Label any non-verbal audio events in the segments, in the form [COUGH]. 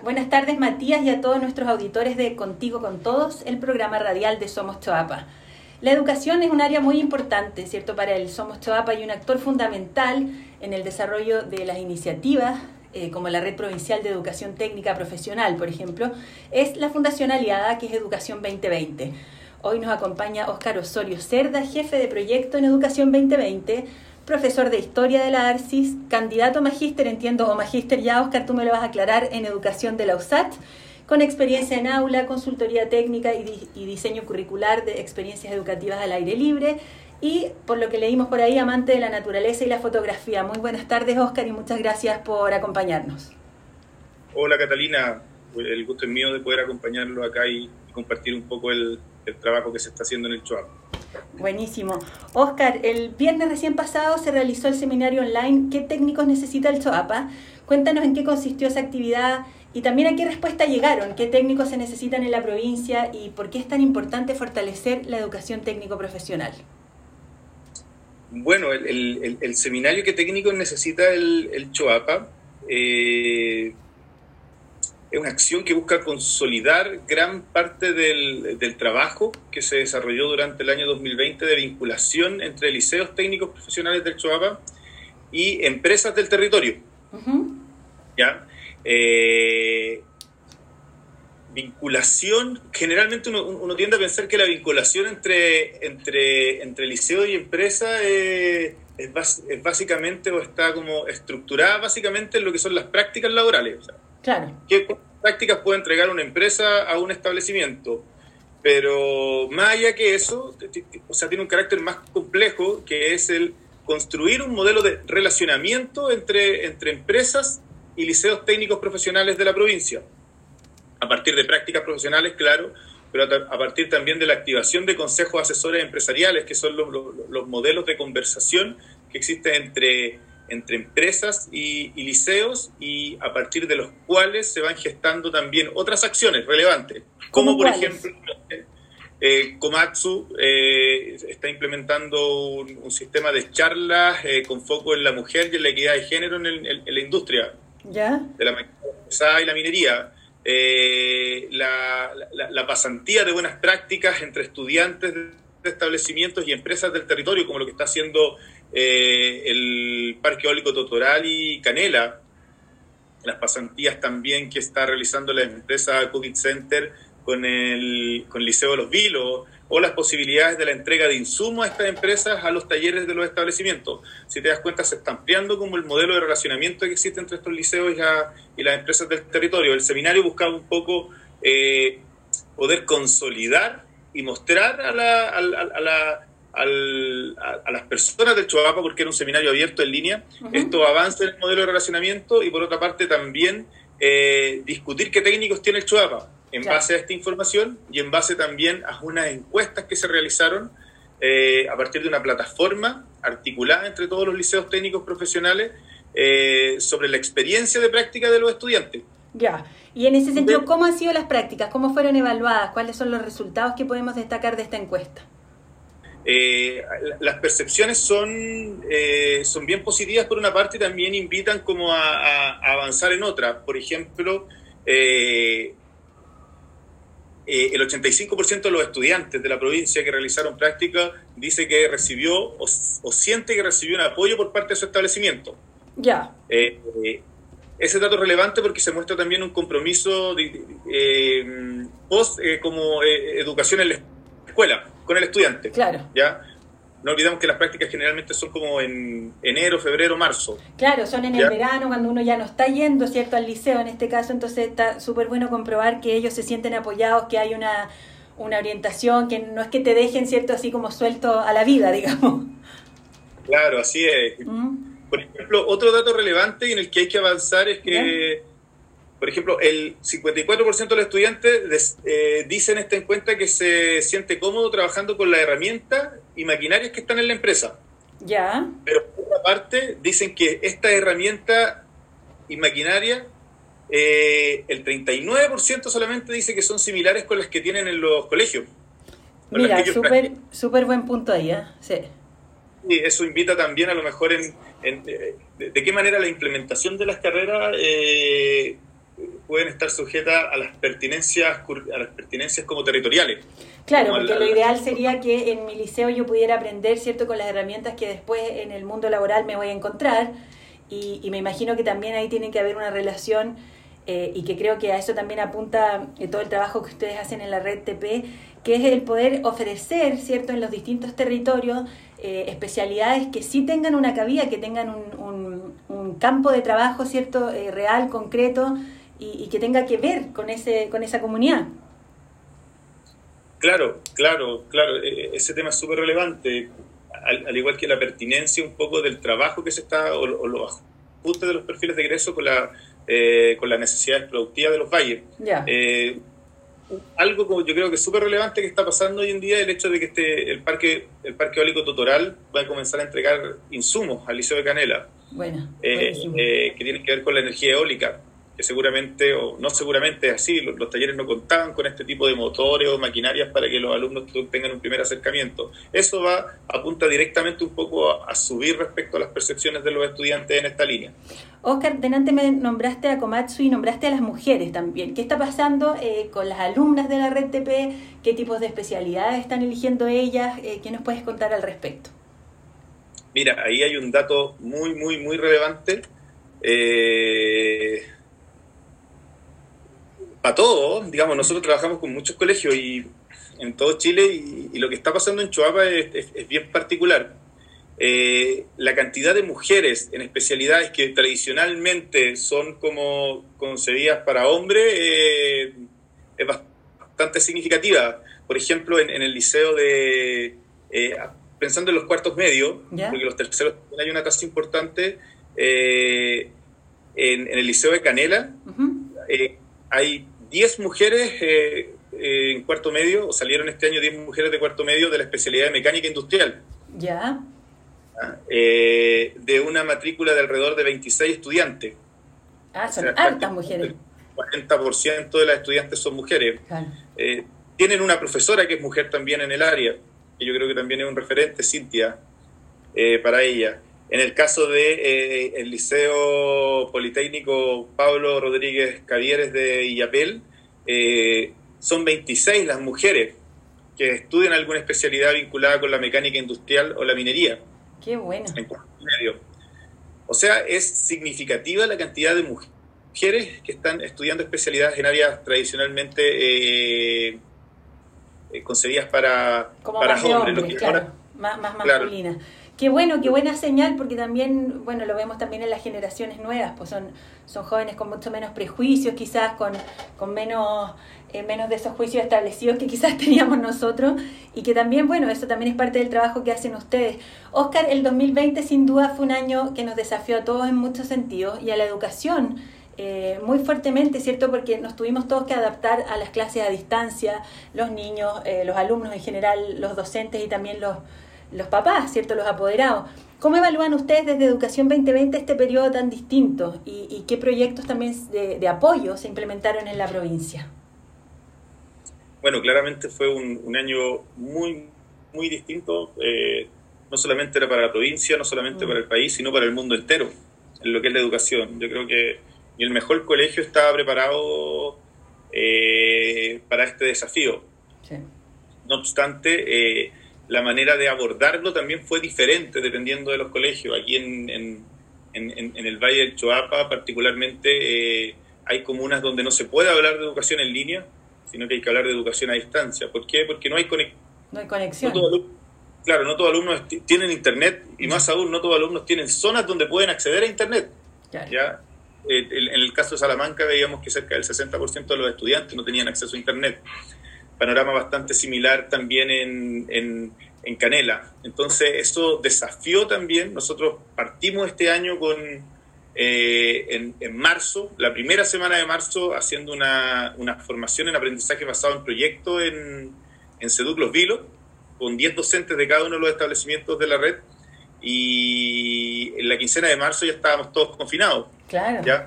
Buenas tardes Matías y a todos nuestros auditores de Contigo con Todos, el programa radial de Somos Choapa. La educación es un área muy importante, ¿cierto? Para el Somos Choapa y un actor fundamental en el desarrollo de las iniciativas, eh, como la Red Provincial de Educación Técnica Profesional, por ejemplo, es la Fundación Aliada, que es Educación 2020. Hoy nos acompaña Óscar Osorio Cerda, jefe de proyecto en Educación 2020, profesor de Historia de la ARCIS, candidato a magíster, entiendo, o magíster ya, Óscar, tú me lo vas a aclarar, en Educación de la USAT con experiencia en aula, consultoría técnica y, diseño curricular de experiencias educativas al aire libre. Y por lo que leímos por ahí, amante de la naturaleza y la fotografía. Muy buenas tardes, Oscar, y muchas gracias por acompañarnos. Hola, Catalina. El gusto es mío de poder acompañarlo acá y, compartir un poco el, trabajo que se está haciendo en el CHUAP. Buenísimo. Oscar, el viernes recién pasado se realizó el seminario online ¿Qué técnicos necesita el CHOAPA? Cuéntanos en qué consistió esa actividad y también a qué respuesta llegaron, qué técnicos se necesitan en la provincia y por qué es tan importante fortalecer la educación técnico-profesional. Bueno, el, seminario que técnicos necesita el, CHOAPA eh, es una acción que busca consolidar gran parte del, trabajo que se desarrolló durante el año 2020 de vinculación entre liceos técnicos profesionales del CHOAPA y empresas del territorio. ¿Ya? Eh, vinculación, generalmente uno, tiende a pensar que la vinculación entre, entre, entre liceo y empresa es, básicamente o está como estructurada básicamente en lo que son las prácticas laborales. Claro. ¿Qué prácticas puede entregar una empresa a un establecimiento? Pero más allá que eso, o sea, tiene un carácter más complejo que es el construir un modelo de relacionamiento entre, entre empresas y liceos técnicos profesionales de la provincia, a partir de prácticas profesionales, claro, pero a partir también de la activación de consejos asesores empresariales, que son los, modelos de conversación que existen entre, entre empresas y, liceos y a partir de los cuales se van gestando también otras acciones relevantes, como por ejemplo... Eh, Komatsu eh, está implementando un, sistema de charlas eh, con foco en la mujer y en la equidad de género en la industria. De la y la minería. Eh, la, pasantía de buenas prácticas entre estudiantes de establecimientos y empresas del territorio, como lo que está haciendo eh, el Parque Eólico Totoral y Canela, las pasantías también que está realizando la empresa Cooking Center con el, con el Liceo de los Vilos, o las posibilidades de la entrega de insumos a estas empresas a los talleres de los establecimientos. Si te das cuenta, se está ampliando como el modelo de relacionamiento que existe entre estos liceos y, las empresas del territorio. El seminario buscaba un poco eh, poder consolidar y mostrar a, la, las personas del Chuapa, porque era un seminario abierto en línea, esto avanza en el modelo de relacionamiento y por otra parte también eh, discutir qué técnicos tiene el Chuapa en base a esta información y en base también a unas encuestas que se realizaron eh, a partir de una plataforma articulada entre todos los liceos técnicos profesionales eh, sobre la experiencia de práctica de los estudiantes. Ya, y en ese sentido, ¿cómo han sido las prácticas? ¿Cómo fueron evaluadas? ¿Cuáles son los resultados que podemos destacar de esta encuesta? Eh, las percepciones son, son bien positivas por una parte y también invitan como a, a avanzar en otra. Por ejemplo, eh, el 85% de los estudiantes de la provincia que realizaron práctica dice que recibió o, siente que recibió un apoyo por parte de su establecimiento. Ya. Eh, eh, ese dato es relevante porque se muestra también un compromiso de, post como educación en la escuela con el estudiante. Claro. ¿ya? no olvidemos que las prácticas generalmente son como en enero, febrero, marzo. Claro, son en el verano, cuando uno ya no está yendo, ¿cierto?, al liceo en este caso, entonces está súper bueno comprobar que ellos se sienten apoyados, que hay una, una orientación, que no es que te dejen, ¿cierto?, así como suelto a la vida, [LAUGHS] digamos. Claro, así es. Mm. Por ejemplo, otro dato relevante en el que hay que avanzar es que por ejemplo, el 54% de los estudiantes eh, dicen esta encuesta que se siente cómodo trabajando con las herramientas y maquinarias que están en la empresa. Ya. Pero por otra parte, dicen que esta herramienta y maquinaria, eh, el 39% solamente dice que son similares con las que tienen en los colegios. Mira, súper super buen punto ahí, ¿eh? Sí. Y eso invita también a lo mejor en, de, qué manera la implementación de las carreras eh, pueden estar sujetas a las pertinencias, a las pertinencias como territoriales. Claro, porque lo ideal sería que en mi liceo yo pudiera aprender, ¿cierto?, con las herramientas que después en el mundo laboral me voy a encontrar. Y, me imagino que también ahí tiene que haber una relación eh, y que creo que a eso también apunta eh, todo el trabajo que ustedes hacen en la red TP, que es el poder ofrecer, ¿cierto?, en los distintos territorios eh, especialidades que sí tengan una cabida, que tengan un, un, campo de trabajo, ¿cierto?, real, concreto y, y, que tenga que ver con, ese, con esa comunidad. Claro, claro, claro, ese tema es súper relevante, al, igual que la pertinencia un poco del trabajo que se está, o, o los ajustes de los perfiles de egreso con la eh, con las necesidades productivas de los valles. Eh, algo como yo creo que es súper relevante que está pasando hoy en día el hecho de que este, el parque el parque eólico Totoral va a comenzar a entregar insumos al Liceo de Canela bueno, eh, que tienen que ver con la energía eólica que seguramente, o no seguramente es así, los, talleres no contaban con este tipo de motores o maquinarias para que los alumnos tengan un primer acercamiento. Eso va, apunta directamente un poco a, subir respecto a las percepciones de los estudiantes en esta línea. Oscar, delante me nombraste a Komatsu y nombraste a las mujeres también. ¿Qué está pasando eh, con las alumnas de la red TP? ¿Qué tipos de especialidades están eligiendo ellas? Eh, ¿Qué nos puedes contar al respecto? Mira, ahí hay un dato muy, muy, muy relevante. Eh, para todo, digamos, nosotros trabajamos con muchos colegios y en todo Chile y, lo que está pasando en Chuapa es, bien particular. Eh, la cantidad de mujeres en especialidades que tradicionalmente son como concebidas para hombres eh, es bastante significativa. Por ejemplo, en, el liceo de, eh, pensando en los cuartos medios, porque los terceros hay una tasa importante, en, el liceo de Canela, hay 10 mujeres eh, eh, en cuarto medio, o salieron este año 10 mujeres de cuarto medio de la especialidad de mecánica industrial. Ya. Ah, eh, de una matrícula de alrededor de 26 estudiantes. Ah, son altas mujeres. El 40% de las estudiantes son mujeres. tienen una profesora que es mujer también en el área, que yo creo que también es un referente, Cintia, para ella. En el caso de eh, el Liceo Politécnico Pablo Rodríguez Cavieres de Illapel, eh, son 26 las mujeres que estudian alguna especialidad vinculada con la mecánica industrial o la minería. Qué bueno. O sea, es significativa la cantidad de mujeres que están estudiando especialidades en áreas tradicionalmente eh, concebidas para, para hombres. más, más masculinas. Qué bueno, qué buena señal, porque también, bueno, lo vemos también en las generaciones nuevas, pues son, son jóvenes con mucho menos prejuicios, quizás con, con menos, eh, menos de esos juicios establecidos que quizás [LAUGHS] teníamos nosotros, y que también, bueno, eso también es parte del trabajo que hacen ustedes. Oscar, el 2020 sin duda fue un año que nos desafió a todos en muchos sentidos y a la educación. Eh, muy fuertemente, ¿cierto? Porque nos tuvimos todos que adaptar a las clases a distancia, los niños, eh, los alumnos en general, los docentes y también los, los papás, ¿cierto? Los apoderados. ¿Cómo evalúan ustedes desde Educación 2020 este periodo tan distinto y, qué proyectos también de, apoyo se implementaron en la provincia? Bueno, claramente fue un, año muy, muy distinto. Eh, no solamente era para la provincia, no solamente mm. para el país, sino para el mundo entero, en lo que es la educación. Yo creo que el mejor colegio estaba preparado eh, para este desafío. No obstante, eh, la manera de abordarlo también fue diferente dependiendo de los colegios. Aquí en, en, en, el Valle del Choapa particularmente eh, hay comunas donde no se puede hablar de educación en línea, sino que hay que hablar de educación a distancia. ¿Por qué? Porque no hay, no hay conexión. claro, no todos los alumnos tienen internet y más aún no todos los alumnos tienen zonas donde pueden acceder a internet. ¿ya? Eh, en el caso de Salamanca veíamos que cerca del 60% de los estudiantes no tenían acceso a internet panorama bastante similar también en, en, Canela. Entonces, eso desafió también. Nosotros partimos este año con, eh, en, en, marzo, la primera semana de marzo, haciendo una, una formación en aprendizaje basado en proyectos en, en Seduc Los Vilos, con 10 docentes de cada uno de los establecimientos de la red. Y en la quincena de marzo ya estábamos todos confinados. Claro. Ya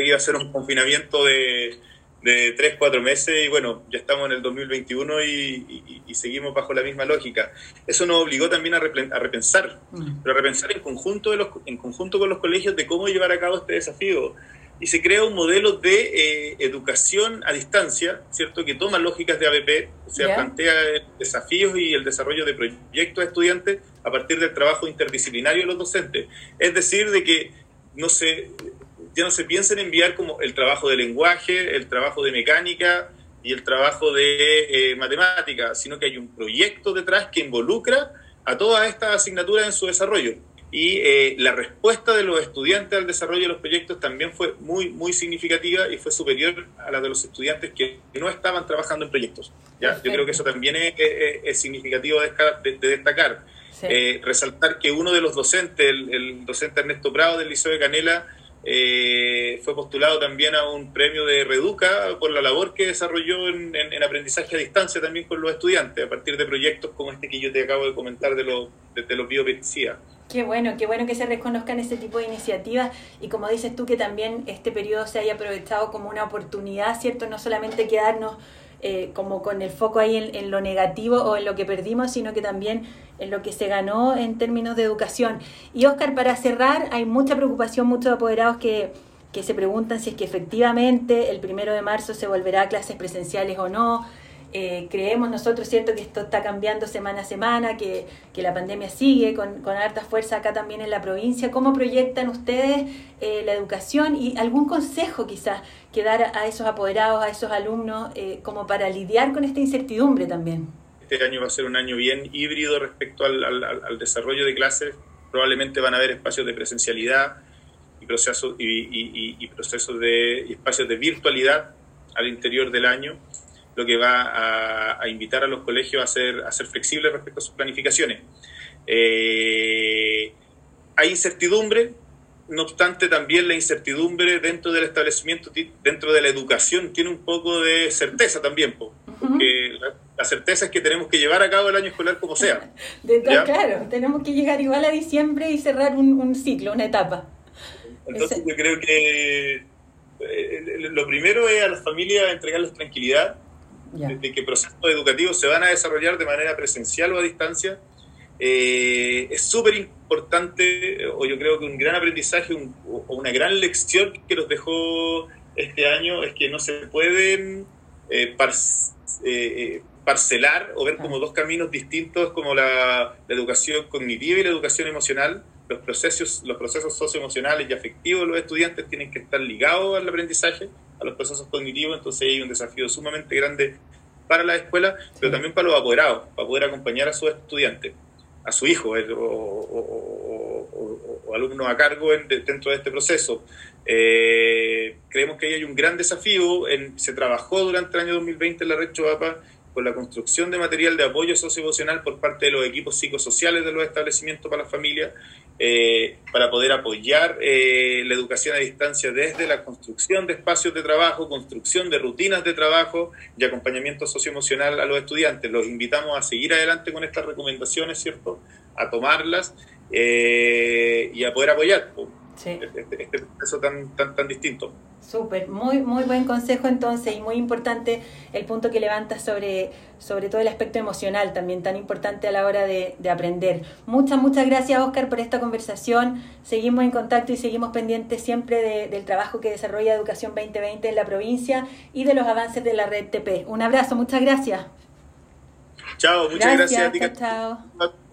iba a ser un confinamiento de, de tres, cuatro meses y bueno, ya estamos en el 2021 y, y, seguimos bajo la misma lógica. Eso nos obligó también a, a repensar, mm. pero a repensar en conjunto, de los, en conjunto con los colegios de cómo llevar a cabo este desafío. y se crea un modelo de eh, educación a distancia, ¿cierto? Que toma lógicas de ABP, o sea, plantea desafíos y el desarrollo de proyectos a estudiantes a partir del trabajo interdisciplinario de los docentes. Es decir, de que no se, ya no se piensa en enviar como el trabajo de lenguaje, el trabajo de mecánica y el trabajo de eh, matemática, sino que hay un proyecto detrás que involucra a todas estas asignaturas en su desarrollo y eh, la respuesta de los estudiantes al desarrollo de los proyectos también fue muy, muy significativa y fue superior a la de los estudiantes que no estaban trabajando en proyectos. ¿ya? Yo creo que eso también es, significativo de, destacar. Eh, resaltar que uno de los docentes, el, docente Ernesto Prado del Liceo de Canela, eh, fue postulado también a un premio de Reduca por la labor que desarrolló en, aprendizaje a distancia también con los estudiantes, a partir de proyectos como este que yo te acabo de comentar de, los de, los biopesticidas. Qué bueno, qué bueno que se reconozcan ese tipo de iniciativas y como dices tú que también este periodo se haya aprovechado como una oportunidad, ¿cierto? No solamente quedarnos eh, como con el foco ahí en, lo negativo o en lo que perdimos, sino que también en lo que se ganó en términos de educación. Y Oscar, para cerrar, hay mucha preocupación, muchos apoderados que, que se preguntan si es que efectivamente el primero de marzo se volverá a clases presenciales o no. Eh, creemos nosotros, ¿cierto?, que esto está cambiando semana a semana, que, la pandemia sigue con, con, harta fuerza acá también en la provincia. ¿Cómo proyectan ustedes eh, la educación y algún consejo quizás que dar a esos apoderados, a esos alumnos, eh, como para lidiar con esta incertidumbre también? Este año va a ser un año bien híbrido respecto al, al, desarrollo de clases. Probablemente van a haber espacios de presencialidad y procesos, y, y procesos de y espacios de virtualidad al interior del año lo que va a, invitar a los colegios a ser, a ser flexibles respecto a sus planificaciones. Eh, hay incertidumbre, no obstante también la incertidumbre dentro del establecimiento, dentro de la educación, tiene un poco de certeza también, porque la, certeza es que tenemos que llevar a cabo el año escolar como sea. [LAUGHS] De claro, tenemos que llegar igual a diciembre y cerrar un, ciclo, una etapa. Entonces yo creo que eh, lo primero es a las familias entregarles tranquilidad, de que procesos educativos se van a desarrollar de manera presencial o a distancia, eh, es súper importante, o yo creo que un gran aprendizaje o una gran lección que nos dejó este año es que no se pueden eh, eh, parcelar o ver como dos caminos distintos como la, la, educación cognitiva y la educación emocional. Los procesos, los procesos socioemocionales y afectivos de los estudiantes tienen que estar ligados al aprendizaje a los procesos cognitivos, entonces hay un desafío sumamente grande para la escuela, pero también para los apoderados, para poder acompañar a sus estudiantes, a su hijo eh, o, alumnos a cargo dentro de este proceso. Eh, creemos que ahí hay un gran desafío, en, se trabajó durante el año 2020 en la red Choapa con la construcción de material de apoyo socioemocional por parte de los equipos psicosociales de los establecimientos para las familias, eh, para poder apoyar eh, la educación a distancia desde la construcción de espacios de trabajo, construcción de rutinas de trabajo y acompañamiento socioemocional a los estudiantes. Los invitamos a seguir adelante con estas recomendaciones, ¿cierto? A tomarlas eh, y a poder apoyar este, este, este, proceso tan, tan, tan distinto. Súper, muy, muy buen consejo entonces y muy importante el punto que levantas sobre, sobre todo el aspecto emocional también, tan importante a la hora de, aprender. Muchas, muchas gracias Oscar por esta conversación. Seguimos en contacto y seguimos pendientes siempre del trabajo que desarrolla Educación 2020 en la provincia y de los avances de la red TP. Un abrazo, muchas gracias. Chao, muchas gracias. chao.